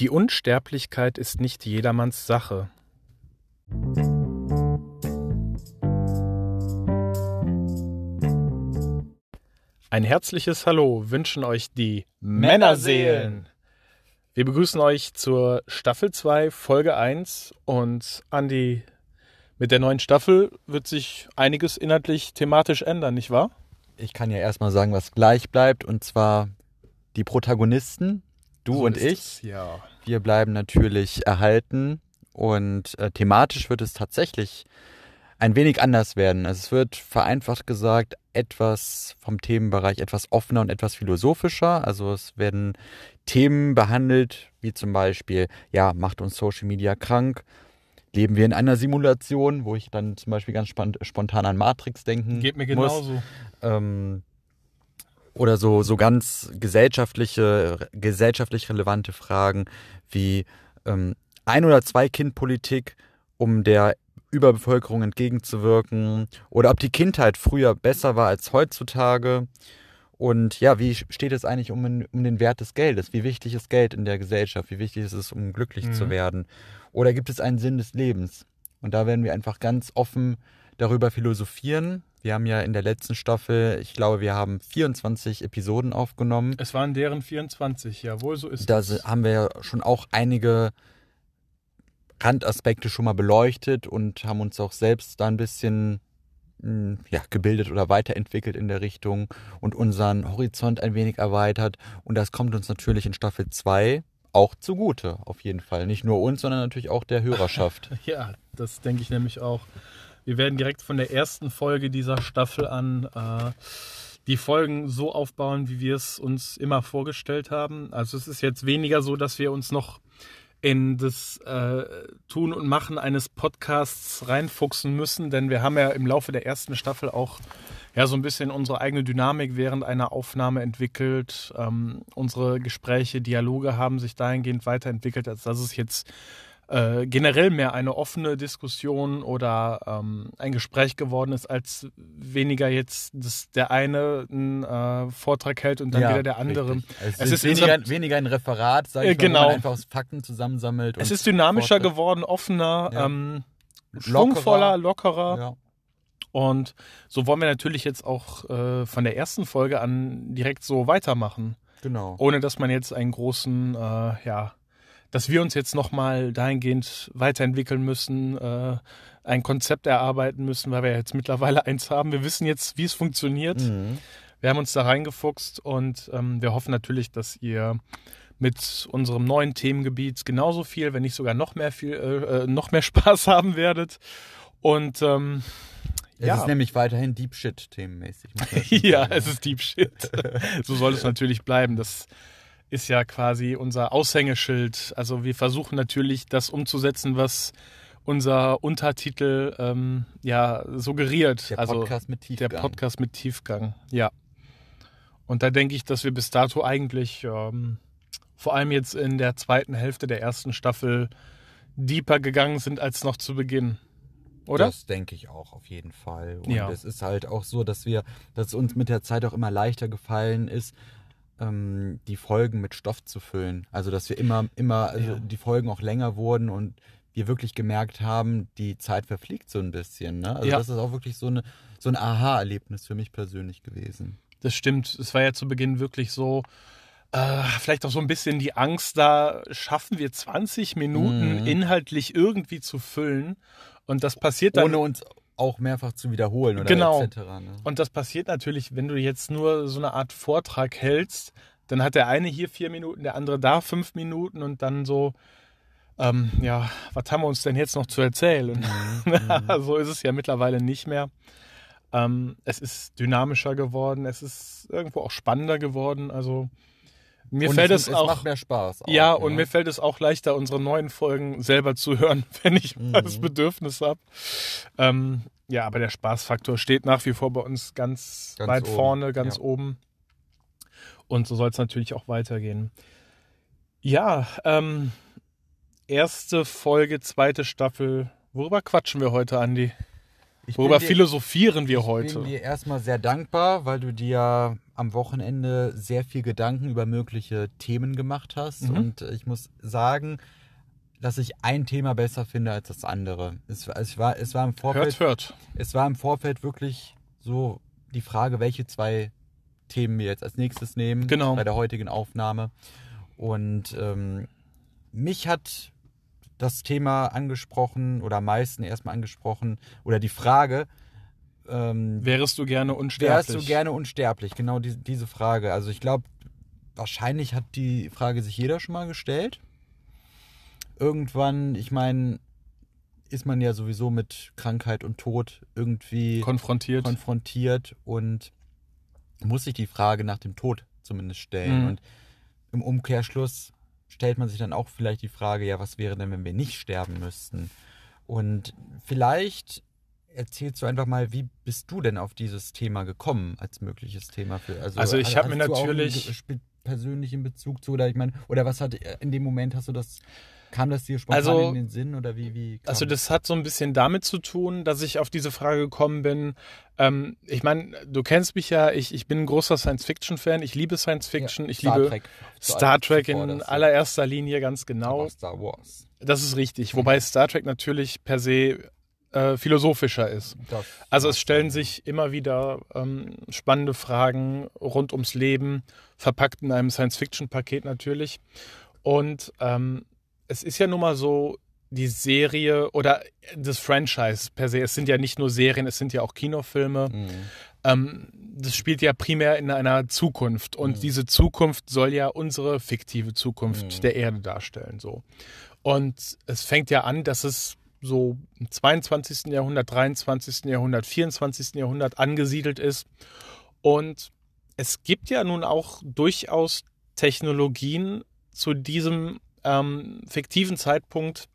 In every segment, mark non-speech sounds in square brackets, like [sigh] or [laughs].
Die Unsterblichkeit ist nicht jedermanns Sache. Ein herzliches Hallo wünschen euch die Männerseelen. Wir begrüßen euch zur Staffel 2, Folge 1 und Andi, mit der neuen Staffel wird sich einiges inhaltlich thematisch ändern, nicht wahr? Ich kann ja erstmal sagen, was gleich bleibt und zwar die Protagonisten, du So und ich. es, ja. Wir bleiben natürlich erhalten und äh, thematisch wird es tatsächlich ein wenig anders werden. Also es wird vereinfacht gesagt etwas vom Themenbereich etwas offener und etwas philosophischer. Also es werden Themen behandelt, wie zum Beispiel, ja, macht uns Social Media krank? Leben wir in einer Simulation, wo ich dann zum Beispiel ganz spontan an Matrix denken Geht mir muss. genauso. Ähm, oder so, so ganz gesellschaftliche, gesellschaftlich relevante Fragen wie ähm, ein- oder zwei Kind-Politik, um der Überbevölkerung entgegenzuwirken oder ob die Kindheit früher besser war als heutzutage. Und ja, wie steht es eigentlich um, den- um den Wert des Geldes? Wie wichtig ist Geld in der Gesellschaft? Wie wichtig ist es, um glücklich Mhm. zu werden? Oder gibt es einen Sinn des Lebens? Und da werden wir einfach ganz offen darüber philosophieren. Wir haben ja in der letzten Staffel, ich glaube, wir haben 24 Episoden aufgenommen. Es waren deren 24, jawohl, so ist Da es. se- haben wir ja schon auch einige Randaspekte schon mal beleuchtet und haben uns auch selbst da ein bisschen mh, ja, gebildet oder weiterentwickelt in der Richtung und unseren Horizont ein wenig erweitert. Und das kommt uns natürlich in Staffel 2 auch zugute, auf jeden Fall. Nicht nur uns, sondern natürlich auch der [laughs] Hörerschaft. Ja, das denke ich nämlich auch. Wir werden direkt von der ersten Folge dieser Staffel an äh, die Folgen so aufbauen, wie wir es uns immer vorgestellt haben. Also es ist jetzt weniger so, dass wir uns noch in das äh, Tun und Machen eines Podcasts reinfuchsen müssen, denn wir haben ja im Laufe der ersten Staffel auch ja so ein bisschen unsere eigene Dynamik während einer Aufnahme entwickelt. Ähm, unsere Gespräche, Dialoge haben sich dahingehend weiterentwickelt, als dass es jetzt äh, generell mehr eine offene Diskussion oder ähm, ein Gespräch geworden ist, als weniger jetzt dass der eine einen äh, Vortrag hält und dann wieder der andere. richtig. Es, Es ist ist weniger, weniger ein Referat, sag Äh, ich mal, wo genau. man einfach aus Fakten zusammensammelt. Es ist dynamischer Vortrag- geworden, offener, Ja. ähm, schwungvoller, lockerer. Ja. Und so wollen wir natürlich jetzt auch äh, von der ersten Folge an direkt so weitermachen. Genau. Ohne dass man jetzt einen großen, äh, ja, dass wir uns jetzt nochmal dahingehend weiterentwickeln müssen, äh, ein Konzept erarbeiten müssen, weil wir jetzt mittlerweile eins haben. Wir wissen jetzt, wie es funktioniert. Mhm. Wir haben uns da reingefuchst und ähm, wir hoffen natürlich, dass ihr mit unserem neuen Themengebiet genauso viel, wenn nicht sogar noch mehr viel, äh, äh, noch mehr [laughs] Spaß haben werdet. Und ähm, Es ja. ist nämlich weiterhin Deep Shit themenmäßig. [laughs] ja, es ist Deep Shit. [laughs] so soll es natürlich bleiben. Das ist ja quasi unser Aushängeschild. Also wir versuchen natürlich, das umzusetzen, was unser Untertitel ähm, ja suggeriert. der also Podcast mit Tiefgang. der Podcast mit Tiefgang, ja. Und da denke ich, dass wir bis dato eigentlich ähm, vor allem jetzt in der zweiten Hälfte der ersten Staffel deeper gegangen sind als noch zu Beginn. Oder? Das denke ich auch auf jeden Fall. Und Ja. es ist halt auch so, dass wir, dass es uns mit der Zeit auch immer leichter gefallen ist, ähm, die Folgen mit Stoff zu füllen. Also dass wir immer, immer, also Ja. die Folgen auch länger wurden und wir wirklich gemerkt haben, die Zeit verfliegt so ein bisschen. Ne? Also Ja. das ist auch wirklich so eine so ein Aha-Erlebnis für mich persönlich gewesen. Das stimmt. Es war ja zu Beginn wirklich so, äh, vielleicht auch so ein bisschen die Angst da, schaffen wir 20 Minuten Mhm. inhaltlich irgendwie zu füllen. Und das passiert dann. Ohne uns auch mehrfach zu wiederholen oder Genau. etc. Ne? Und das passiert natürlich, wenn du jetzt nur so eine Art Vortrag hältst, dann hat der eine hier vier Minuten, der andere da fünf Minuten und dann so, ähm, ja, was haben wir uns denn jetzt noch zu erzählen? Mhm. [laughs] so ist es ja mittlerweile nicht mehr. Ähm, es ist dynamischer geworden, es ist irgendwo auch spannender geworden. Also mir Und fällt es, es, auch. macht mehr Spaß. Auch, ja, und mir fällt es auch leichter, unsere neuen Folgen selber zu [laughs] hören, wenn ich mal das Mhm. Bedürfnis habe. Ähm, ja, aber der Spaßfaktor steht nach wie vor bei uns ganz, Ganz weit oben, vorne, ganz ja. oben. Und so soll es natürlich auch weitergehen. Ja, ähm, erste Folge, zweite Staffel. Worüber quatschen wir heute, Andi? Ich Worüber dir- philosophieren wir Ich heute? bin dir erstmal sehr dankbar, weil du dir am Wochenende sehr viel Gedanken über mögliche Themen gemacht hast. Mhm. Und ich muss sagen, dass ich ein Thema besser finde als das andere. Es, war- es, war, es, war im Vorfeld, Hört, hört. es war im Vorfeld wirklich so die Frage, welche zwei Themen wir jetzt als nächstes nehmen Genau. bei der heutigen Aufnahme. Und ähm, mich hat das Thema angesprochen oder am meisten erstmal angesprochen oder die Frage, ähm, Wärest du gerne unsterblich? wärst du gerne unsterblich? Genau die, diese Frage. Also ich glaube, wahrscheinlich hat die Frage sich jeder schon mal gestellt. Irgendwann, ich meine, ist man ja sowieso mit Krankheit und Tod irgendwie konfrontiert? konfrontiert und muss sich die Frage nach dem Tod zumindest stellen. Mhm. Und im Umkehrschluss stellt man sich dann auch vielleicht die Frage, ja, was wäre denn, wenn wir nicht sterben müssten? Und vielleicht erzählst du einfach mal, wie bist du denn auf dieses Thema gekommen als mögliches Thema für? Also ich hab mir natürlich- persönlichen Bezug zu oder ich meine oder was hat in dem Moment hast du das kam das dir spontan Also- in den Sinn oder wie wie Also das hat so ein bisschen damit zu tun, dass ich auf diese Frage gekommen bin. Ähm, ich meine, du kennst mich ja, ich, ich bin ein großer Science-Fiction-Fan, ich liebe Science-Fiction, ich Star liebe Trek, Star Trek in ja. allererster Linie ganz genau. Star Wars. Das ist richtig, wobei Star Trek natürlich per se äh, philosophischer ist. Das Also es stellen sich immer wieder ähm, spannende Fragen rund ums Leben, verpackt in einem Science-Fiction-Paket natürlich. Und ähm, es ist ja nun mal so, die Serie oder das Franchise per se, es sind ja nicht nur Serien, es sind ja auch Kinofilme. Mhm. Ähm, das spielt ja primär in einer Zukunft und Mhm. diese Zukunft soll ja unsere fiktive Zukunft Mhm. der Erde darstellen. So. Und es fängt ja an, dass es so im 22. Jahrhundert, 23. Jahrhundert, 24. Jahrhundert angesiedelt ist. Und es gibt ja nun auch durchaus Technologien zu diesem ähm, fiktiven Zeitpunkt,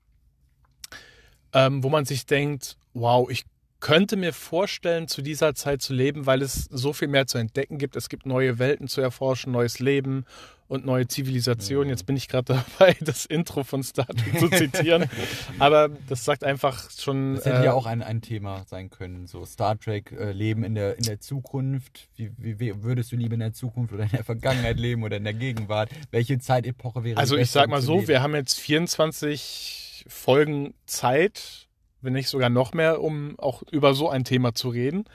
ähm, wo man sich denkt, wow, ich könnte mir vorstellen, zu dieser Zeit zu leben, weil es so viel mehr zu entdecken gibt. Es gibt neue Welten zu erforschen, neues Leben und neue Zivilisationen. Jetzt bin ich gerade [laughs] dabei, das Intro von Star Trek zu zitieren. [laughs] Aber das sagt einfach schon. Das hätte äh, ja auch ein, ein Thema sein können. So Star Trek, äh, Leben in der, in der Zukunft. Wie, wie, würdest du lieber in der Zukunft oder in der Vergangenheit leben oder in der Gegenwart? Welche Zeitepoche wäre Also ich sag mal so, leben? wir haben jetzt 24 Folgen Zeit, wenn nicht sogar noch mehr, um auch über so ein Thema zu reden.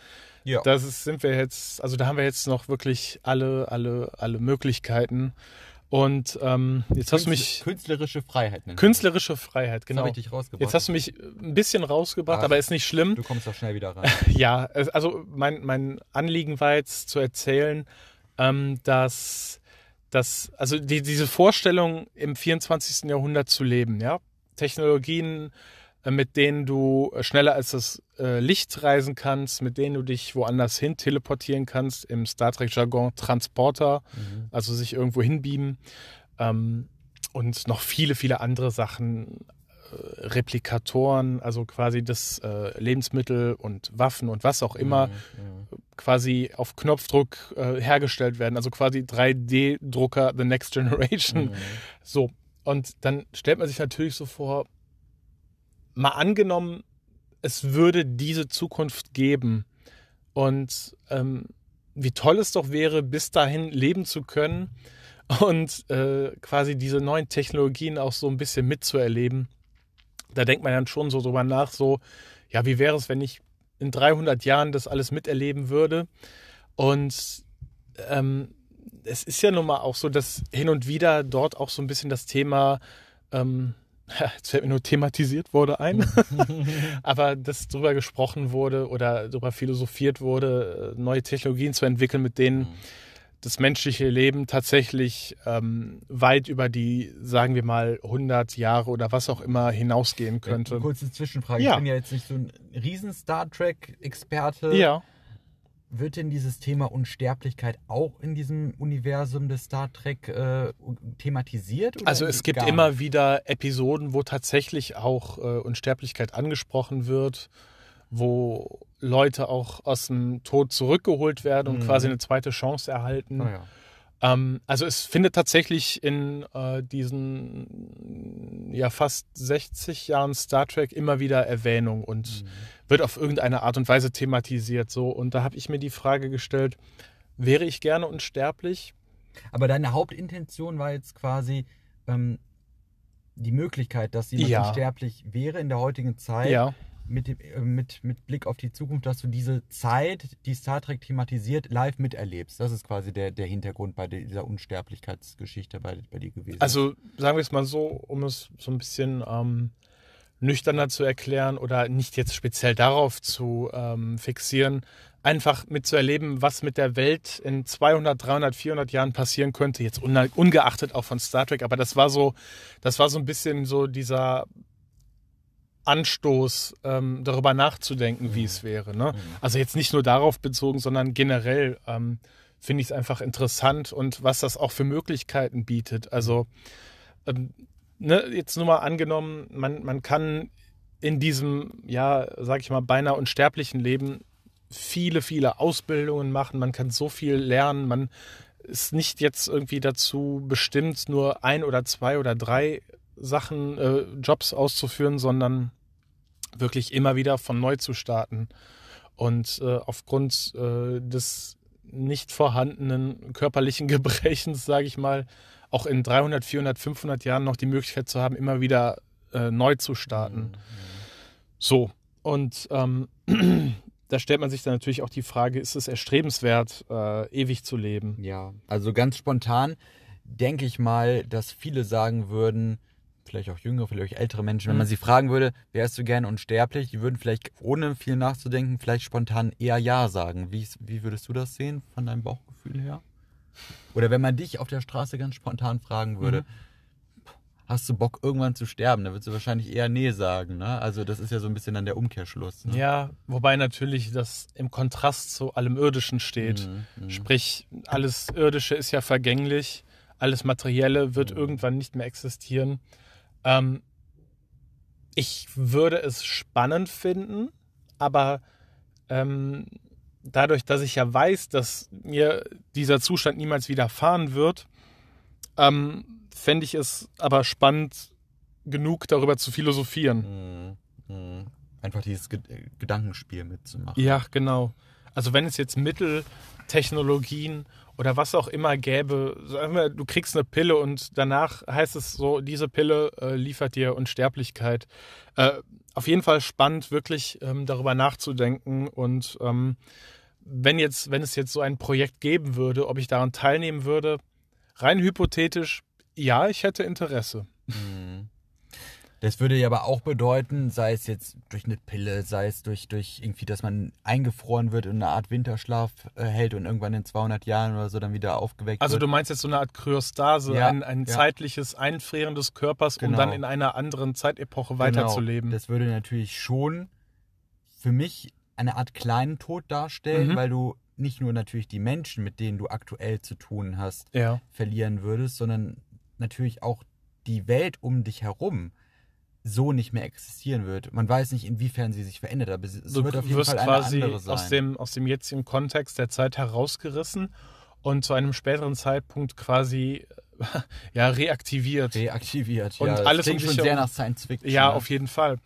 Ja. Das ist, sind wir jetzt, also da haben wir jetzt noch wirklich alle, alle, alle Möglichkeiten. Und ähm, jetzt hast du mich Künstlerische Freiheit nennen. künstlerische Freiheit, Genau. hab ich dich rausgebracht. Jetzt hast du mich ein bisschen rausgebracht, Ach. aber ist nicht schlimm. du kommst doch schnell wieder ran. [laughs] Ja, also mein, mein Anliegen war jetzt zu erzählen, ähm, dass, dass also die, diese Vorstellung im 24. Jahrhundert zu leben, ja, Technologien, mit denen du äh, schneller als das äh, Licht reisen kannst, mit denen du dich woanders hin teleportieren kannst, im Star Trek-Jargon Transporter, Mhm. also sich irgendwo hinbeamen ähm, und noch viele, viele andere Sachen, äh, Replikatoren, also quasi das äh, Lebensmittel und Waffen und was auch immer Mhm, mhm. quasi auf Knopfdruck äh, hergestellt werden, also quasi 3D-Drucker The Next Generation. Mhm. So, und dann stellt man sich natürlich so vor, mal angenommen, es würde diese Zukunft geben und ähm, wie toll es doch wäre, bis dahin leben zu können und äh, quasi diese neuen Technologien auch so ein bisschen mitzuerleben. Da denkt man dann schon so drüber nach, so, ja, wie wäre es, wenn ich in 300 Jahren das alles miterleben würde? Und ähm, es ist ja nun mal auch so, dass hin und wieder dort auch so ein bisschen das Thema, ähm, [laughs] jetzt fällt mir nur thematisiert wurde ein, [laughs] aber dass drüber gesprochen wurde oder darüber philosophiert wurde, äh, neue Technologien zu entwickeln, mit denen das menschliche Leben tatsächlich ähm, weit über die, sagen wir mal, 100 Jahre oder was auch immer hinausgehen könnte. Eine kurze Zwischenfrage. Ja. Ich bin ja jetzt nicht so ein riesen Star Trek-Experte. Ja. Wird denn dieses Thema Unsterblichkeit auch in diesem Universum des Star Trek äh, thematisiert? Also es gibt immer wieder Episoden, wo tatsächlich auch äh, Unsterblichkeit angesprochen wird, wo Leute auch aus dem Tod zurückgeholt werden und Mhm. quasi eine zweite Chance erhalten. Ah, ja. Ähm, also es findet tatsächlich in äh, diesen ja fast 60 Jahren Star Trek immer wieder Erwähnung und Mhm. wird auf irgendeine Art und Weise thematisiert. So. Und da habe ich mir die Frage gestellt, wäre ich gerne unsterblich? Aber deine Hauptintention war jetzt quasi ähm, die Möglichkeit, dass jemand Ja. unsterblich wäre in der heutigen Zeit. Ja. Mit, äh, mit, mit Blick auf die Zukunft, dass du diese Zeit, die Star Trek thematisiert, live miterlebst. Das ist quasi der, der Hintergrund bei dieser Unsterblichkeitsgeschichte bei, bei dir gewesen. Also sagen wir es mal so, um es so ein bisschen ähm, nüchterner zu erklären oder nicht jetzt speziell darauf zu ähm, fixieren, einfach mitzuerleben, was mit der Welt in 200, 300, 400 Jahren passieren könnte, jetzt unge- ungeachtet auch von Star Trek, aber das war so, das war so ein bisschen so dieser Anstoß, ähm, darüber nachzudenken, wie es wäre. Ne? Also jetzt nicht nur darauf bezogen, sondern generell ähm, finde ich es einfach interessant und was das auch für Möglichkeiten bietet. Also ähm, ne, jetzt nur mal angenommen, man, man kann in diesem, ja, sag ich mal, beinahe unsterblichen Leben viele, viele Ausbildungen machen, man kann so viel lernen, man ist nicht jetzt irgendwie dazu bestimmt, nur ein oder zwei oder drei Sachen, äh, Jobs auszuführen, sondern wirklich immer wieder von neu zu starten. Und äh, aufgrund äh, des nicht vorhandenen körperlichen [laughs] Gebrechens, sage ich mal, auch in 300, 400, 500 Jahren noch die Möglichkeit zu haben, immer wieder äh, neu zu starten. So, und ähm, [clears throat] da stellt man sich dann natürlich auch die Frage, ist es erstrebenswert, äh, ewig zu leben? Ja, also ganz spontan denke ich mal, dass viele sagen würden, vielleicht auch jüngere, vielleicht auch ältere Menschen, wenn Mhm. man sie fragen würde, wärst du gern unsterblich, die würden vielleicht ohne viel nachzudenken, vielleicht spontan eher Ja sagen. Wie, wie würdest du das sehen von deinem Bauchgefühl her? Oder wenn man dich auf der Straße ganz spontan fragen würde, hast du Bock irgendwann zu sterben, dann würdest du wahrscheinlich eher Nee sagen. Ne? Also das ist ja so ein bisschen dann der Umkehrschluss. Ne? Ja, wobei natürlich das im Kontrast zu allem Irdischen steht. Mhm, mhm. Sprich, alles Irdische ist ja vergänglich, alles Materielle wird Mhm. irgendwann nicht mehr existieren. Ähm, ich würde es spannend finden, aber ähm, dadurch, dass ich ja weiß, dass mir dieser Zustand niemals widerfahren wird, ähm, fände ich es aber spannend genug, darüber zu philosophieren. Mhm, mhm. Einfach dieses Ge Gedankenspiel mitzumachen. Ja, genau. Also wenn es jetzt Mittel, Technologien oder was auch immer gäbe, sagen wir, du kriegst eine Pille und danach heißt es so, diese Pille äh, liefert dir Unsterblichkeit. Äh, auf jeden Fall spannend, wirklich ähm, darüber nachzudenken und ähm, wenn jetzt, wenn es jetzt so ein Projekt geben würde, ob ich daran teilnehmen würde, rein hypothetisch, ja, ich hätte Interesse. Mhm. Das würde ja aber auch bedeuten, sei es jetzt durch eine Pille, sei es durch, durch irgendwie, dass man eingefroren wird und eine Art Winterschlaf äh, hält und irgendwann in 200 Jahren oder so dann wieder aufgeweckt Also wird. du meinst jetzt so eine Art Kryostase, Ja, ein, ein ja. zeitliches Einfrieren des Körpers, um Genau. dann in einer anderen Zeitepoche weiterzuleben. Genau. Das würde natürlich schon für mich eine Art kleinen Tod darstellen, Mhm. weil du nicht nur natürlich die Menschen, mit denen du aktuell zu tun hast, ja. verlieren würdest, sondern natürlich auch die Welt um dich herum so nicht mehr existieren wird. Man weiß nicht, inwiefern sie sich verändert, aber es Du wird auf jeden wirst Fall eine quasi andere sein. aus dem, aus dem jetzigen Kontext der Zeit herausgerissen und zu einem späteren Zeitpunkt quasi [laughs] ja, reaktiviert. reaktiviert. Und ja, das alles um klingt schon sehr nach Science Fiction. Ja, ne? auf jeden Fall.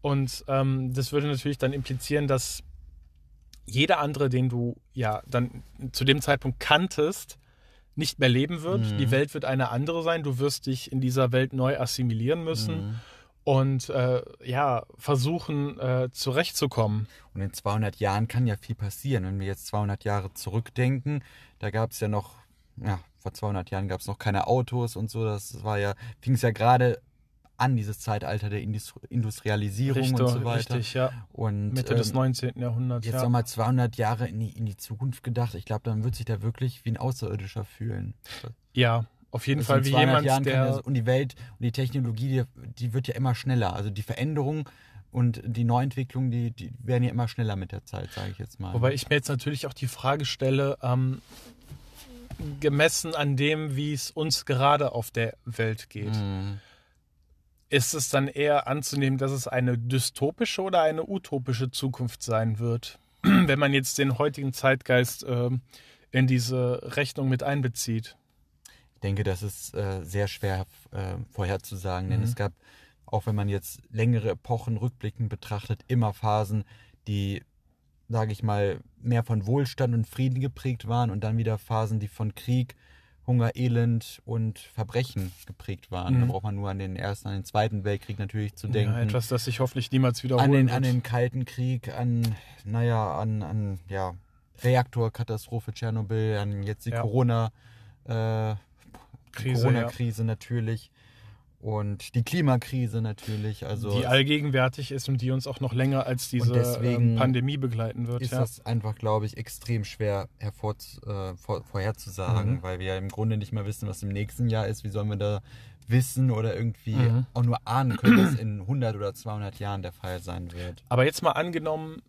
Und ähm, das würde natürlich dann implizieren, dass jeder andere, den du ja dann zu dem Zeitpunkt kanntest, nicht mehr leben wird. Mhm. Die Welt wird eine andere sein. Du wirst dich in dieser Welt neu assimilieren müssen Mhm. Und äh, ja versuchen äh, zurechtzukommen. Und in 200 Jahren kann ja viel passieren. Wenn wir jetzt 200 Jahre zurückdenken, da gab es ja noch, ja, vor 200 Jahren gab es noch keine Autos und so. Das war ja, fing es ja gerade an, dieses Zeitalter der Indus Industrialisierung Richtig, und so weiter. richtig, ja. Und Mitte des ähm, 19. Jahrhunderts. jetzt ja. nochmal 200 Jahre in die, in die Zukunft gedacht. Ich glaube, dann wird sich da wirklich wie ein Außerirdischer fühlen. ja, auf jeden Fall wie 200 jemand, Jahren der das, und die Welt und die Technologie, die, die wird ja immer schneller. Also die Veränderung und die Neuentwicklung, die, die werden ja immer schneller mit der Zeit, sage ich jetzt mal. Wobei ich mir jetzt natürlich auch die Frage stelle, ähm, gemessen an dem, wie es uns gerade auf der Welt geht, Mhm. ist es dann eher anzunehmen, dass es eine dystopische oder eine utopische Zukunft sein wird, [clears throat] wenn man jetzt den heutigen Zeitgeist ähm, in diese Rechnung mit einbezieht. Ich denke, das ist äh, sehr schwer äh, vorherzusagen, denn Mhm. es gab, auch wenn man jetzt längere Epochen rückblickend betrachtet, immer Phasen, die, sage ich mal, mehr von Wohlstand und Frieden geprägt waren und dann wieder Phasen, die von Krieg, Hunger, Elend und Verbrechen geprägt waren. Mhm. Da braucht man nur an den Ersten, an den Zweiten Weltkrieg natürlich zu denken. Ja, etwas, das sich hoffentlich niemals wiederholen an den, wird. an den Kalten Krieg, an, naja, an, an ja, Reaktorkatastrophe Tschernobyl, an jetzt die Ja. Corona, äh, Krise, Corona-Krise natürlich und die Klimakrise natürlich. Also die allgegenwärtig ist und die uns auch noch länger als diese ähm, Pandemie begleiten wird. ist ja. das einfach, glaube ich, extrem schwer hervor, äh, vor, vorherzusagen, Mhm. weil wir ja im Grunde nicht mehr wissen, was im nächsten Jahr ist. Wie sollen wir da wissen oder irgendwie Mhm. auch nur ahnen können, was in 100 oder 200 Jahren der Fall sein wird? Aber jetzt mal angenommen,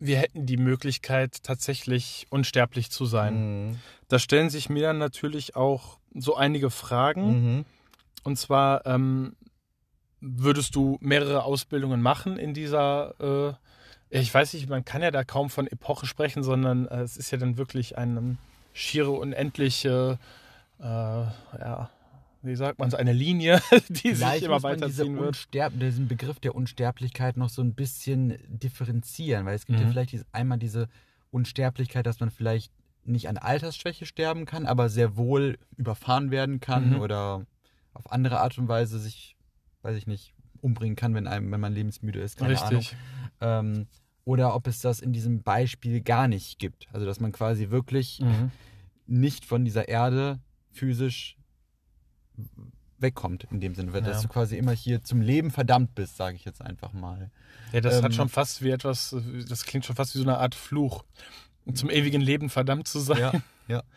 wir hätten die Möglichkeit, tatsächlich unsterblich zu sein. Mhm. Da stellen sich mir dann natürlich auch so einige Fragen. Mhm. Und zwar, ähm, würdest du mehrere Ausbildungen machen in dieser, äh, ich weiß nicht, man kann ja da kaum von Epoche sprechen, sondern äh, es ist ja dann wirklich eine schiere, unendliche, äh, ja, wie sagt man es, eine Linie, [laughs] die sich Vielleicht immer muss man diese weiterziehen wird. Unsterb diesen Begriff der Unsterblichkeit noch so ein bisschen differenzieren, weil es gibt ja Mhm. vielleicht diese, einmal diese Unsterblichkeit, dass man vielleicht nicht an Altersschwäche sterben kann, aber sehr wohl überfahren werden kann Mhm. oder auf andere Art und Weise sich, weiß ich nicht, umbringen kann, wenn einem, wenn man lebensmüde ist, keine Richtig. Ahnung. Ähm, oder ob es das in diesem Beispiel gar nicht gibt. Also dass man quasi wirklich Mhm. nicht von dieser Erde physisch wegkommt in dem Sinne, Ja. dass du quasi immer hier zum Leben verdammt bist, sage ich jetzt einfach mal. Ja, das Ähm, hat schon fast wie etwas, das klingt schon fast wie so eine Art Fluch, zum ewigen Leben verdammt zu sein. Ja, ja. [laughs]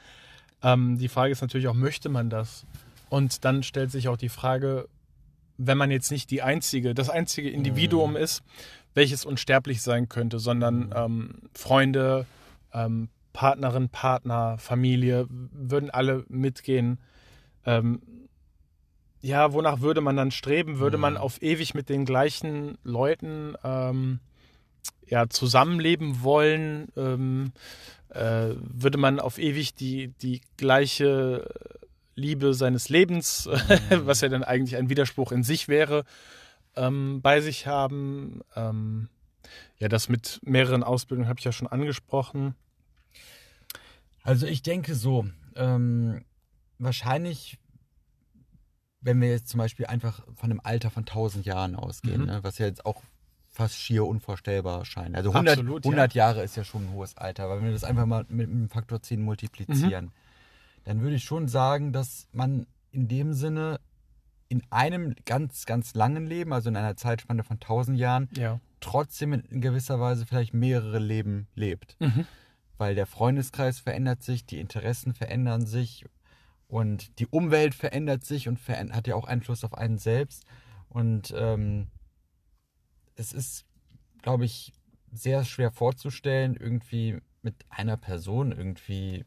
Ähm, die Frage ist natürlich auch, möchte man das? Und dann stellt sich auch die Frage, wenn man jetzt nicht die einzige, das einzige Individuum Mhm. ist, welches unsterblich sein könnte, sondern ähm, Freunde, ähm, Partnerin, Partner, Familie würden alle mitgehen. Ja, wonach würde man dann streben? Würde man Mhm. auf ewig mit den gleichen Leuten ähm, ja, zusammenleben wollen? Ähm, äh, würde man auf ewig die, die gleiche Liebe seines Lebens, [laughs] was ja dann eigentlich ein Widerspruch in sich wäre, ähm, bei sich haben? Ähm, ja, das mit mehreren Ausbildungen habe ich ja schon angesprochen. Also ich denke so, ähm, wahrscheinlich, wenn wir jetzt zum Beispiel einfach von einem Alter von 1000 Jahren ausgehen, Mhm. ne, was ja jetzt auch fast schier unvorstellbar scheint. Also 100, Absolut, ja. 100 Jahre ist ja schon ein hohes Alter, aber wenn wir das einfach mal mit einem Faktor 10 multiplizieren, Mhm. dann würde ich schon sagen, dass man in dem Sinne in einem ganz, ganz langen Leben, also in einer Zeitspanne von 1000 Jahren, Ja. trotzdem in gewisser Weise vielleicht mehrere Leben lebt Mhm. weil der Freundeskreis verändert sich, die Interessen verändern sich und die Umwelt verändert sich und hat ja auch Einfluss auf einen selbst. Und ähm, es ist, glaube ich, sehr schwer vorzustellen, irgendwie mit einer Person irgendwie,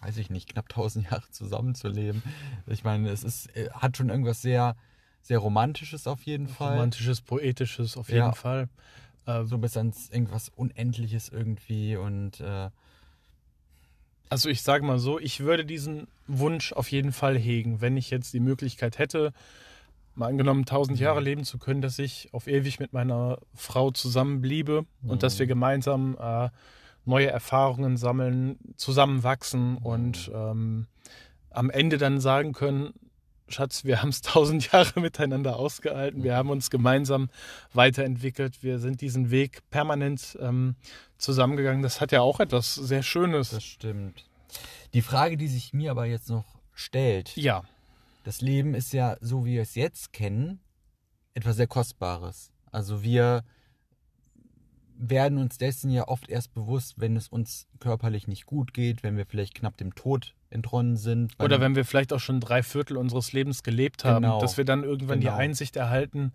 weiß ich nicht, knapp 1000 [laughs] Jahre zusammenzuleben. Ich meine, es ist, äh, hat schon irgendwas sehr, sehr Romantisches auf jeden Fall. Romantisches, poetisches auf Ja. jeden Fall. Äh, So bis ans irgendwas Unendliches irgendwie und äh, Also ich sage mal so, ich würde diesen Wunsch auf jeden Fall hegen, wenn ich jetzt die Möglichkeit hätte, mal angenommen 1000 Mhm. Jahre leben zu können, dass ich auf ewig mit meiner Frau zusammenbliebe und dass wir Mhm. gemeinsam äh, neue Erfahrungen sammeln, zusammenwachsen Mhm. und ähm, am Ende dann sagen können, Schatz, wir haben es 1000 Jahre miteinander ausgehalten, wir haben uns gemeinsam weiterentwickelt, wir sind diesen Weg permanent ähm, zusammengegangen. Das hat ja auch etwas sehr Schönes. Das stimmt. Die Frage, die sich mir aber jetzt noch stellt, ja. das Leben ist ja, so wie wir es jetzt kennen, etwas sehr Kostbares. Also wir werden uns dessen ja oft erst bewusst, wenn es uns körperlich nicht gut geht, wenn wir vielleicht knapp dem Tod entronnen sind. Oder wenn wir vielleicht auch schon drei Viertel unseres Lebens gelebt haben, Genau. dass wir dann irgendwann Genau. die Einsicht erhalten,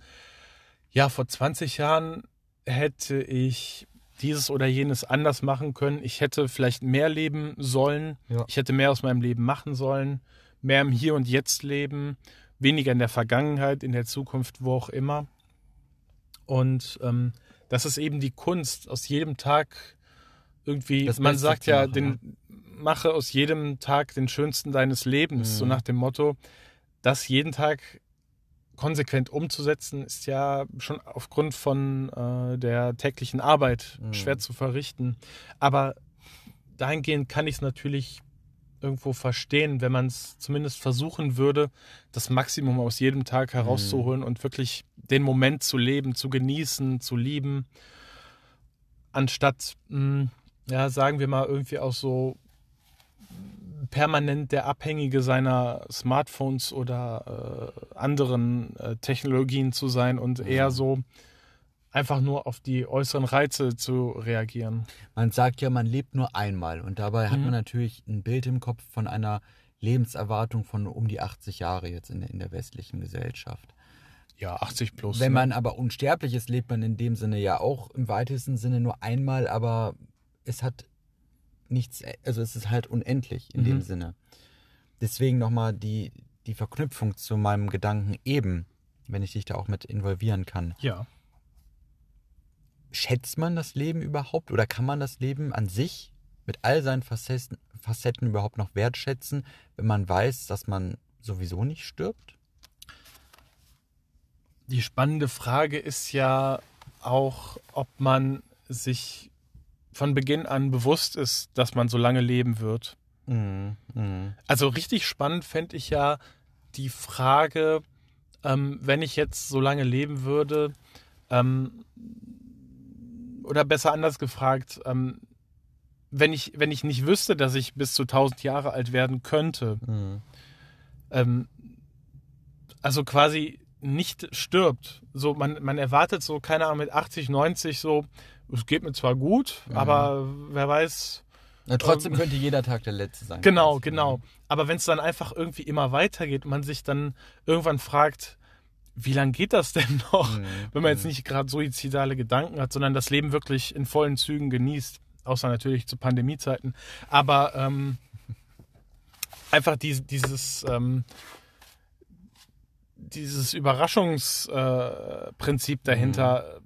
ja, vor 20 Jahren hätte ich dieses oder jenes anders machen können. Ich hätte vielleicht mehr leben sollen. Ja. Ich hätte mehr aus meinem Leben machen sollen. Mehr im Hier und Jetzt leben. Weniger in der Vergangenheit, in der Zukunft, wo auch immer. Und ähm, das ist eben die Kunst, aus jedem Tag irgendwie, Das man sagt ja, machen, den, mache aus jedem Tag den schönsten deines Lebens, Mhm. so nach dem Motto, das jeden Tag konsequent umzusetzen, ist ja schon aufgrund von äh, der täglichen Arbeit Mhm. schwer zu verrichten. Aber dahingehend kann ich es natürlich irgendwo verstehen, wenn man es zumindest versuchen würde, das Maximum aus jedem Tag herauszuholen und wirklich den Moment zu leben, zu genießen, zu lieben, anstatt, mh, ja, sagen wir mal, irgendwie auch so permanent der Abhängige seiner Smartphones oder äh, anderen äh, Technologien zu sein und eher so einfach nur auf die äußeren Reize zu reagieren. Man sagt ja, man lebt nur einmal und dabei hat Mhm. man natürlich ein Bild im Kopf von einer Lebenserwartung von um die 80 Jahre jetzt in der, in der westlichen Gesellschaft. Ja, 80 plus. Wenn ne? man aber unsterblich ist, lebt man in dem Sinne ja auch im weitesten Sinne nur einmal, aber es hat nichts, also es ist halt unendlich in dem Mhm. Sinne. Deswegen nochmal die, die Verknüpfung zu meinem Gedanken eben, wenn ich dich da auch mit involvieren kann. Ja. Schätzt man das Leben überhaupt oder kann man das Leben an sich mit all seinen Facetten, Facetten überhaupt noch wertschätzen, wenn man weiß, dass man sowieso nicht stirbt? Die spannende Frage ist ja auch, ob man sich von Beginn an bewusst ist, dass man so lange leben wird. Mhm. Mhm. Also richtig spannend fände ich ja die Frage, ähm, wenn ich jetzt so lange leben würde, ähm, oder besser anders gefragt, ähm, wenn ich, wenn ich nicht wüsste, dass ich bis zu 1000 Jahre alt werden könnte, Mhm. ähm, also quasi nicht stirbt. So, man, man erwartet so, keine Ahnung, mit 80, 90 so, es geht mir zwar gut, Mhm. aber wer weiß, Na, trotzdem Ähm, könnte jeder Tag der letzte sein. Genau, quasi. genau. Aber wenn es dann einfach irgendwie immer weitergeht und man sich dann irgendwann fragt, wie lange geht das denn [laughs] noch? Mhm. Wenn man jetzt nicht gerade suizidale Gedanken hat, sondern das Leben wirklich in vollen Zügen genießt. Außer natürlich zu Pandemiezeiten. Aber ähm, einfach die, dieses, ähm, dieses Überraschungsprinzip äh, dahinter.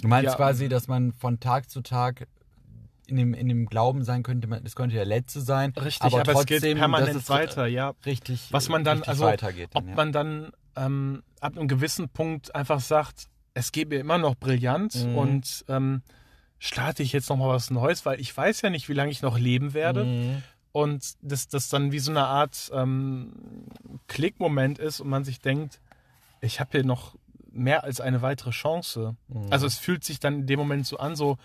Du meinst Ja. quasi, dass man von Tag zu Tag in dem, in dem Glauben sein könnte, man- das könnte der letzte sein. Richtig, aber, aber, trotzdem, es geht permanent es weiter, ja. Richtig, Was man dann, also weitergeht. ob ja. man dann ähm, ab einem gewissen Punkt einfach sagt, es geht mir immer noch brillant Mhm. und ähm, starte ich jetzt noch mal was Neues, weil ich weiß ja nicht, wie lange ich noch leben werde Mhm. und das, das dann wie so eine Art ähm, Klickmoment ist und man sich denkt, ich habe hier noch mehr als eine weitere Chance. Mhm. Also es fühlt sich dann in dem Moment so an, so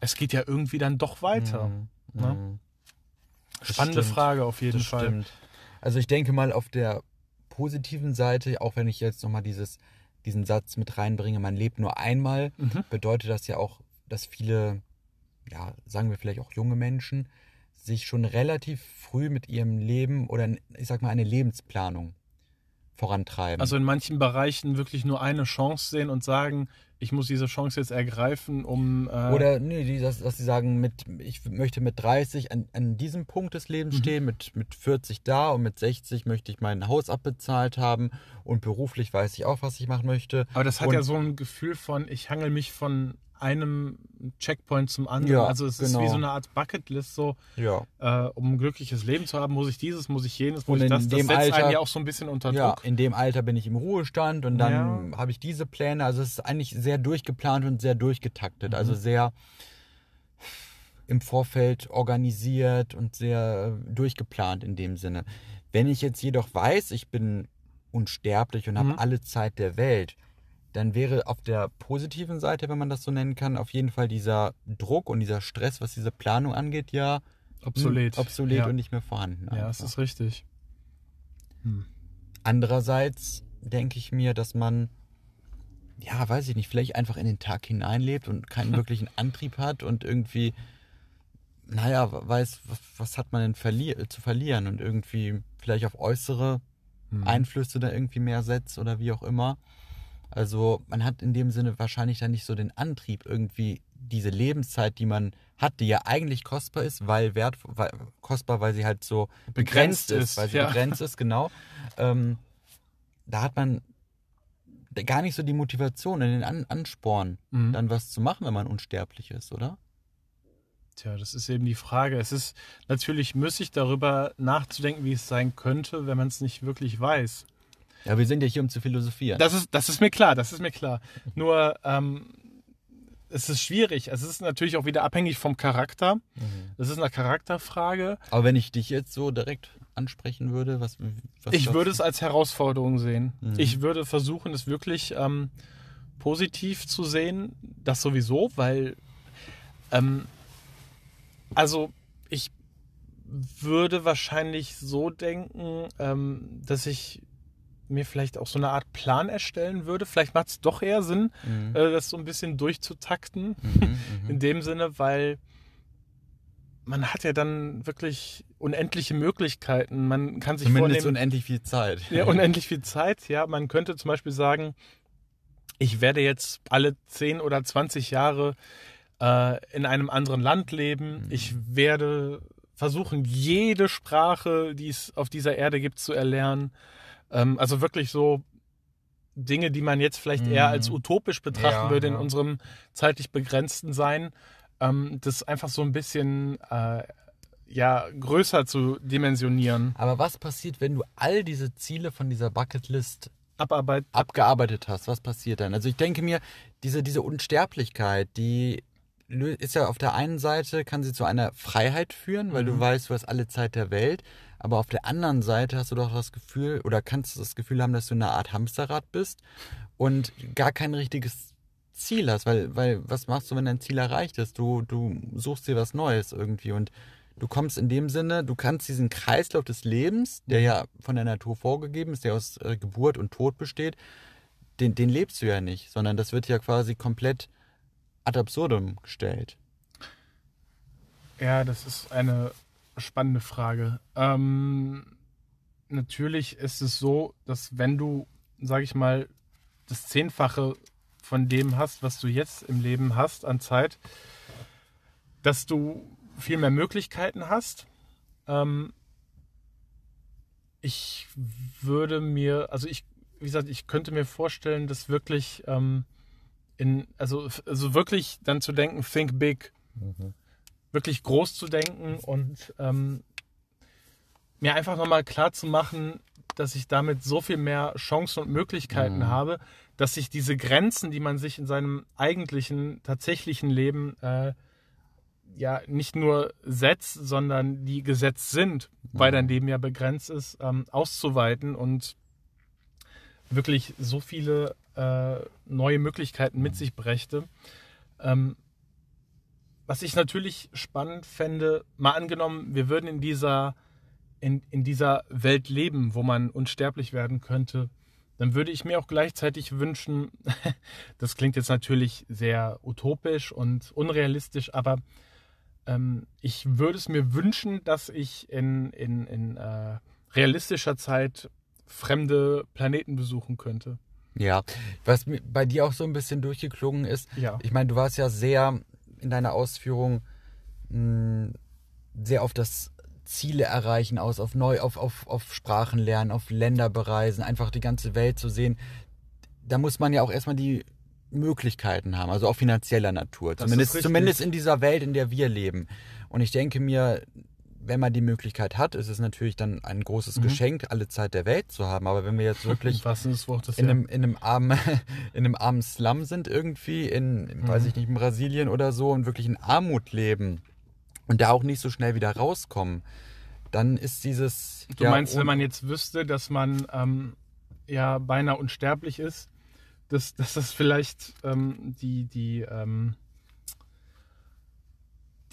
es geht ja irgendwie dann doch weiter. Mhm. ne? Mhm. Spannende stimmt. Frage auf jeden Das Fall. stimmt. Also ich denke mal auf der positiven Seite, auch wenn ich jetzt nochmal dieses, diesen Satz mit reinbringe, man lebt nur einmal, Mhm. bedeutet das ja auch, dass viele, ja, sagen wir vielleicht auch junge Menschen, sich schon relativ früh mit ihrem Leben oder ich sag mal eine Lebensplanung vorantreiben. Also in manchen Bereichen wirklich nur eine Chance sehen und sagen, ich muss diese Chance jetzt ergreifen, um äh, Oder nee, die, dass, dass sie sagen, mit, ich möchte mit 30 an, an diesem Punkt des Lebens Mhm. stehen, mit, mit 40 da und mit 60 möchte ich mein Haus abbezahlt haben und beruflich weiß ich auch, was ich machen möchte. aber das hat und- ja so ein Gefühl von, ich hangel mich von einem Checkpoint zum anderen. Ja, also es ist genau. wie so eine Art Bucketlist, so Ja, äh, um ein glückliches Leben zu haben, muss ich dieses, muss ich jenes, muss Und ich in das. Das dem setzt Alter- einen ja auch so ein bisschen unter ja, Druck. in dem Alter bin ich im Ruhestand und dann habe ich diese Pläne. Also es ist eigentlich sehr durchgeplant und sehr durchgetaktet. Mhm. Also sehr im Vorfeld organisiert und sehr äh, durchgeplant in dem Sinne. Wenn ich jetzt jedoch weiß, ich bin unsterblich und habe Mhm. alle Zeit der Welt, dann wäre auf der positiven Seite, wenn man das so nennen kann, auf jeden Fall dieser Druck und dieser Stress, was diese Planung angeht, ja obsolet. mh, obsolet ja. und nicht mehr vorhanden. ja, das einfach. ist richtig. Hm. Andererseits denke ich mir, dass man, ja, weiß ich nicht, vielleicht einfach in den Tag hineinlebt und keinen [laughs] wirklichen Antrieb hat und irgendwie, naja, weiß, was, was hat man denn verli zu verlieren und irgendwie vielleicht auf äußere Hm. Einflüsse da irgendwie mehr setzt oder wie auch immer. Also man hat in dem Sinne wahrscheinlich dann nicht so den Antrieb, irgendwie diese Lebenszeit, die man hat, die ja eigentlich kostbar ist, weil wert, weil, kostbar, weil sie halt so begrenzt, Begrenzt ist, ist, weil sie ja. begrenzt ist, genau. Ähm, da hat man gar nicht so die Motivation, den An Ansporn, Mhm. dann was zu machen, wenn man unsterblich ist, oder? Tja, das ist eben die Frage. Es ist natürlich müßig darüber nachzudenken, wie es sein könnte, wenn man es nicht wirklich weiß. Ja, wir sind ja hier, um zu philosophieren. Das ist, das ist mir klar, das ist mir klar. Nur, ähm, es ist schwierig. Es ist natürlich auch wieder abhängig vom Charakter. Das ist eine Charakterfrage. Aber wenn ich dich jetzt so direkt ansprechen würde, was, was Ich würde es als Herausforderung sehen. Mhm. Ich würde versuchen, es wirklich ähm, positiv zu sehen. Das sowieso, weil ähm, also ich würde wahrscheinlich so denken, ähm, dass ich mir vielleicht auch so eine Art Plan erstellen würde. Vielleicht macht es doch eher Sinn, Mhm. äh, das so ein bisschen durchzutakten. Mhm, [laughs] In mhm. dem Sinne, weil man hat ja dann wirklich unendliche Möglichkeiten. Man kann sich Zumindest vornehmen, unendlich viel Zeit. ja, [laughs] unendlich viel Zeit. Ja, man könnte zum Beispiel sagen, ich werde jetzt alle 10 oder 20 Jahre äh, in einem anderen Land leben. Mhm. Ich werde versuchen, jede Sprache, die es auf dieser Erde gibt, zu erlernen. Ähm, also wirklich so Dinge, die man jetzt vielleicht eher Mhm. als utopisch betrachten Ja, würde in ja. unserem zeitlich begrenzten Sein. Ähm, das einfach so ein bisschen äh, ja, größer zu dimensionieren. Aber was passiert, wenn du all diese Ziele von dieser Bucketlist Abarbeit abgearbeitet hast? Was passiert dann? Also ich denke mir, diese, diese Unsterblichkeit, die ist ja auf der einen Seite, kann sie zu einer Freiheit führen, weil du Mhm. weißt, du hast alle Zeit der Welt. Aber auf der anderen Seite hast du doch das Gefühl oder kannst du das Gefühl haben, dass du eine Art Hamsterrad bist und gar kein richtiges Ziel hast, weil, weil was machst du, wenn dein Ziel erreicht ist? Du, du suchst dir was Neues irgendwie und du kommst in dem Sinne, du kannst diesen Kreislauf des Lebens, der ja von der Natur vorgegeben ist, der aus äh, Geburt und Tod besteht, den, den lebst du ja nicht, sondern das wird ja quasi komplett ad absurdum gestellt. Ja, das ist eine spannende Frage. Ähm, natürlich ist es so, dass wenn du, sag ich mal, das Zehnfache von dem hast, was du jetzt im Leben hast an Zeit, dass du viel mehr Möglichkeiten hast. Ähm, ich würde mir, also ich, wie gesagt, ich könnte mir vorstellen, dass wirklich ähm, in, also, also wirklich dann zu denken, think big, wirklich groß zu denken und ähm, mir einfach nochmal klar zu machen, dass ich damit so viel mehr Chancen und Möglichkeiten Mhm. habe, dass sich diese Grenzen, die man sich in seinem eigentlichen, tatsächlichen Leben äh, ja nicht nur setzt, sondern die gesetzt sind, weil dein Leben ja begrenzt ist, ähm, auszuweiten und wirklich so viele äh, neue Möglichkeiten mit sich brächte. Ähm, was ich natürlich spannend fände, mal angenommen, wir würden in dieser, in, in dieser Welt leben, wo man unsterblich werden könnte, dann würde ich mir auch gleichzeitig wünschen, [laughs] das klingt jetzt natürlich sehr utopisch und unrealistisch, aber ähm, ich würde es mir wünschen, dass ich in, in, in äh, realistischer Zeit fremde Planeten besuchen könnte. Ja, was bei dir auch so ein bisschen durchgeklungen ist, Ja. ich meine, du warst ja sehr in deiner Ausführung mh, sehr auf das Ziele erreichen aus, auf neu, auf, auf, auf Sprachen lernen, auf Länder bereisen, einfach die ganze Welt zu sehen. Da muss man ja auch erstmal die Möglichkeiten haben, also auch finanzieller Natur. Das Zumindest, zumindest in dieser Welt, in der wir leben. Und ich denke mir, wenn man die Möglichkeit hat, ist es natürlich dann ein großes Mhm. Geschenk, alle Zeit der Welt zu haben. Aber wenn wir jetzt [laughs] wirklich Wortes, in einem, in einem armen, [laughs] in einem armen Slum sind irgendwie, in, weiß Mhm. ich nicht, in Brasilien oder so und wirklich in Armut leben und da auch nicht so schnell wieder rauskommen, dann ist dieses. Du ja, meinst, wenn man jetzt wüsste, dass man ähm, ja beinahe unsterblich ist, dass, dass das vielleicht ähm, die, die, ähm,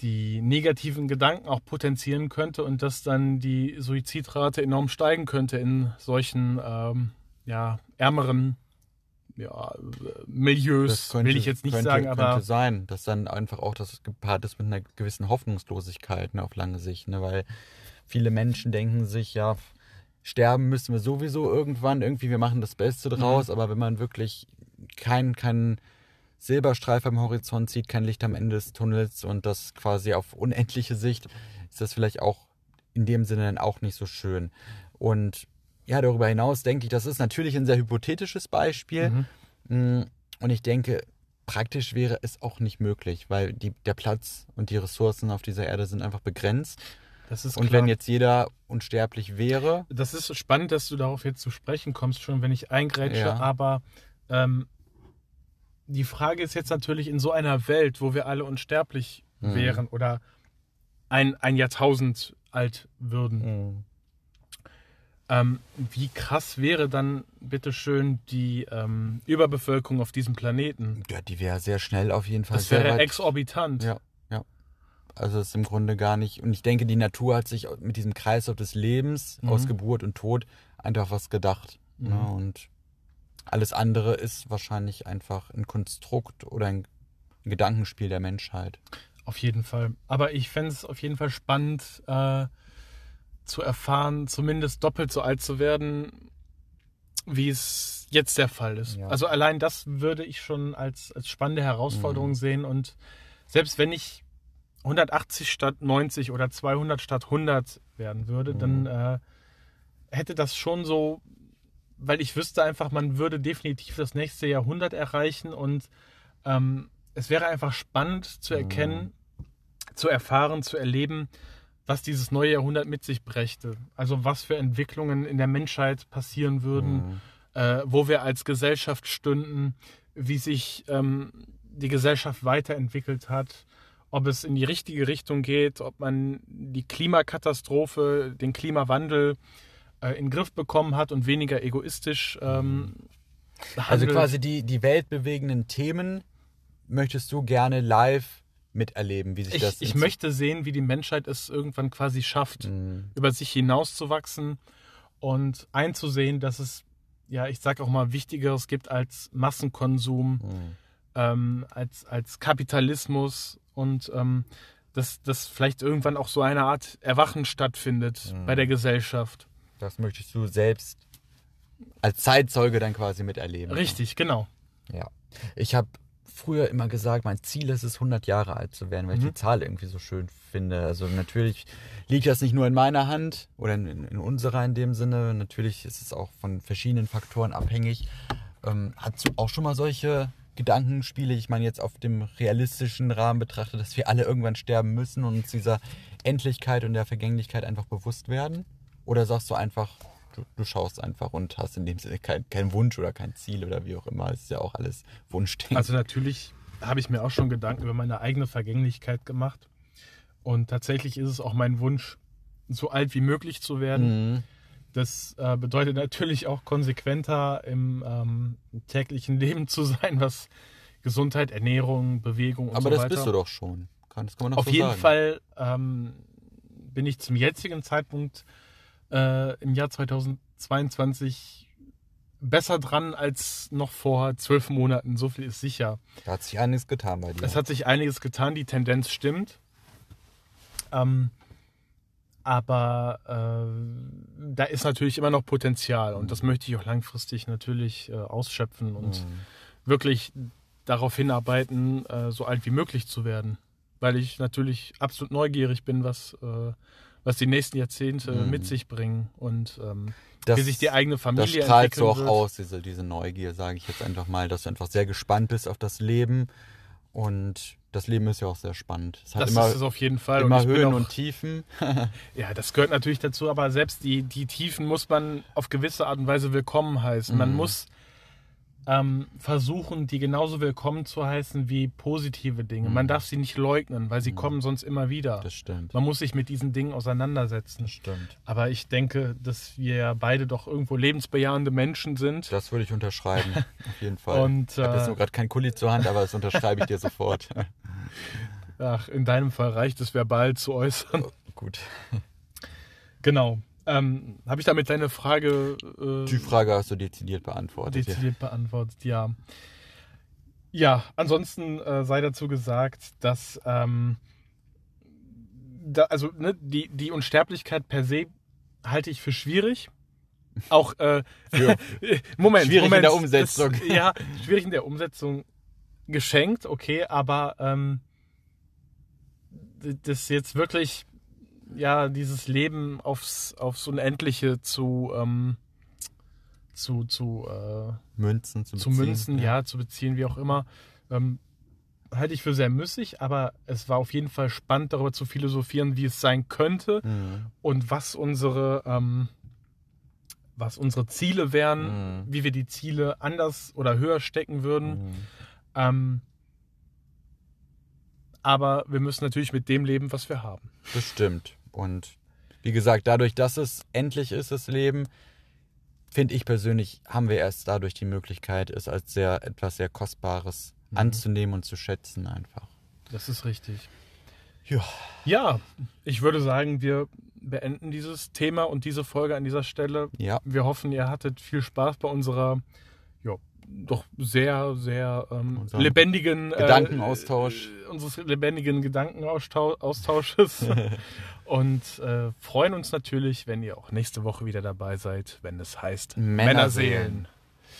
die negativen Gedanken auch potenzieren könnte und dass dann die Suizidrate enorm steigen könnte in solchen ähm, ja, ärmeren ja, Milieus, will ich jetzt nicht könnte, sagen, aber könnte sein, dass dann einfach auch das gepaart ist mit einer gewissen Hoffnungslosigkeit ne, auf lange Sicht, ne, weil viele Menschen denken sich, ja, sterben müssen wir sowieso irgendwann, irgendwie wir machen das Beste Mhm. draus, aber wenn man wirklich keinen kein Silberstreif am Horizont sieht, kein Licht am Ende des Tunnels und das quasi auf unendliche Sicht, ist das vielleicht auch in dem Sinne dann auch nicht so schön. Und ja, darüber hinaus denke ich, das ist natürlich ein sehr hypothetisches Beispiel. Mhm. Mm, Und ich denke, praktisch wäre es auch nicht möglich, weil die, der Platz und die Ressourcen auf dieser Erde sind einfach begrenzt. Und wenn jetzt jeder unsterblich wäre, Das ist spannend, dass du darauf jetzt zu sprechen kommst, schon wenn ich eingrätsche, Ja. aber ähm, die Frage ist jetzt natürlich in so einer Welt, wo wir alle unsterblich Mhm. wären oder ein, ein Jahrtausend alt würden, ähm, wie krass wäre dann bitteschön die ähm, Überbevölkerung auf diesem Planeten? ja, die wäre sehr schnell auf jeden Fall Das wäre exorbitant. Ja, ja. Also ist im Grunde gar nicht. Und ich denke, die Natur hat sich mit diesem Kreislauf des Lebens Mhm. aus Geburt und Tod einfach was gedacht. Mhm. Ne? Und alles andere ist wahrscheinlich einfach ein Konstrukt oder ein, Gedankenspiel der Menschheit. Auf jeden Fall. Aber ich fände es auf jeden Fall spannend äh, zu erfahren, zumindest doppelt so alt zu werden, wie es jetzt der Fall ist. Ja. Also allein das würde ich schon als, als spannende Herausforderung Mhm. sehen. Und selbst wenn ich 180 statt 90 oder 200 statt 100 werden würde, Mhm. dann äh, hätte das schon so, weil ich wüsste einfach, man würde definitiv das nächste Jahrhundert erreichen und ähm, es wäre einfach spannend zu erkennen, zu erfahren, zu erleben, was dieses neue Jahrhundert mit sich brächte. Also was für Entwicklungen in der Menschheit passieren würden, Mhm. äh, wo wir als Gesellschaft stünden, wie sich ähm, die Gesellschaft weiterentwickelt hat, ob es in die richtige Richtung geht, ob man die Klimakatastrophe, den Klimawandel äh, in den Griff bekommen hat und weniger egoistisch ähm, Also quasi die, die weltbewegenden Themen möchtest du gerne live miterleben, wie sich das ich, ich in- möchte sehen, wie die Menschheit es irgendwann quasi schafft, Mhm. über sich hinauszuwachsen und einzusehen, dass es, ja, ich sag auch mal, Wichtigeres gibt als Massenkonsum, Mhm. ähm, als, als Kapitalismus und ähm, dass, dass vielleicht irgendwann auch so eine Art Erwachen stattfindet Mhm. bei der Gesellschaft. Das möchtest du selbst als Zeitzeuge dann quasi miterleben. Richtig, genau. Ja. Ich habe früher immer gesagt, mein Ziel ist es, 100 Jahre alt zu werden, weil ich Mhm. die Zahl irgendwie so schön finde. Also natürlich liegt das nicht nur in meiner Hand oder in, in unserer in dem Sinne. Natürlich ist es auch von verschiedenen Faktoren abhängig. Ähm, hast du auch schon mal solche Gedankenspiele, ich meine jetzt auf dem realistischen Rahmen betrachtet, dass wir alle irgendwann sterben müssen und uns dieser Endlichkeit und der Vergänglichkeit einfach bewusst werden? Oder sagst du einfach, du, du schaust einfach und hast in dem Sinne keinen kein Wunsch oder kein Ziel oder wie auch immer? Es ist ja auch alles Wunschdenken. Also natürlich habe ich mir auch schon Gedanken über meine eigene Vergänglichkeit gemacht. Und tatsächlich ist es auch mein Wunsch, so alt wie möglich zu werden. Mhm. Das äh, bedeutet natürlich auch konsequenter im ähm, täglichen Leben zu sein, was Gesundheit, Ernährung, Bewegung und Aber so das weiter. bist du doch schon. Kann, das kann Auf so jeden sagen. Fall ähm, bin ich zum jetzigen Zeitpunkt äh, im Jahr 2022 besser dran als noch vor zwölf Monaten. So viel ist sicher. Da hat sich einiges getan bei dir. Es hat sich einiges getan, die Tendenz stimmt. Ähm, aber äh, da ist natürlich immer noch Potenzial und das möchte ich auch langfristig natürlich äh, ausschöpfen und Mhm. wirklich darauf hinarbeiten, äh, so alt wie möglich zu werden. Weil ich natürlich absolut neugierig bin, was, äh, was die nächsten Jahrzehnte Mhm. mit sich bringen und ähm, das, wie sich die eigene das Familie strahlst du entwickeln auch wird. aus, diese, diese Neugier, sage ich jetzt einfach mal, dass du einfach sehr gespannt bist auf das Leben. Und das Leben ist ja auch sehr spannend. Es hat Das immer, ist es auf jeden Fall. immer bin Höhen auch- und Tiefen. [laughs] Ja, das gehört natürlich dazu, aber selbst die, die Tiefen muss man auf gewisse Art und Weise willkommen heißen. Man Mhm. muss ähm, versuchen, die genauso willkommen zu heißen wie positive Dinge. Man Mhm. darf sie nicht leugnen, weil sie Mhm. kommen sonst immer wieder. Das stimmt. Man muss sich mit diesen Dingen auseinandersetzen. Das stimmt. Aber ich denke, dass wir ja beide doch irgendwo lebensbejahende Menschen sind. Das würde ich unterschreiben. [laughs] Auf jeden Fall. Und ich habe jetzt äh, nur gerade kein Kuli zur Hand, aber das unterschreibe ich dir sofort. [laughs] ach, in deinem Fall reicht es verbal zu äußern. Gut. Genau. Ähm, Habe ich damit deine Frage äh, Die Frage hast du dezidiert beantwortet. ja. dezidiert beantwortet, ja. Ja, ansonsten äh, sei dazu gesagt, dass ähm, da, also ne, die, die Unsterblichkeit per se halte ich für schwierig. Auch äh, Für- [laughs] Moment, Schwierig in Moment, der Umsetzung. Das, ja, schwierig in der Umsetzung geschenkt, okay, aber ähm, das jetzt wirklich ja dieses Leben aufs aufs Unendliche zu ähm, zu zu äh, Münzen zu, zu beziehen. münzen, ja. zu beziehen, wie auch immer. Ähm, halte ich für sehr müßig, aber es war auf jeden Fall spannend, darüber zu philosophieren, wie es sein könnte Mhm. und was unsere, ähm, was unsere Ziele wären, Mhm. wie wir die Ziele anders oder höher stecken würden. Mhm. Ähm, aber wir müssen natürlich mit dem leben, was wir haben. Bestimmt. Und wie gesagt, dadurch, dass es endlich ist, das Leben, finde ich persönlich, haben wir erst dadurch die Möglichkeit, es als sehr etwas sehr Kostbares Mhm. anzunehmen und zu schätzen einfach. Das ist richtig. Ja. Ja, ich würde sagen, wir beenden dieses Thema und diese Folge an dieser Stelle. Ja. Wir hoffen, ihr hattet viel Spaß bei unserer, ja, doch sehr, sehr ähm, lebendigen Gedankenaustausch. Äh, unseres lebendigen Gedankenaustausches. [laughs] und äh, freuen uns natürlich, wenn ihr auch nächste Woche wieder dabei seid, wenn es heißt Männerseelen.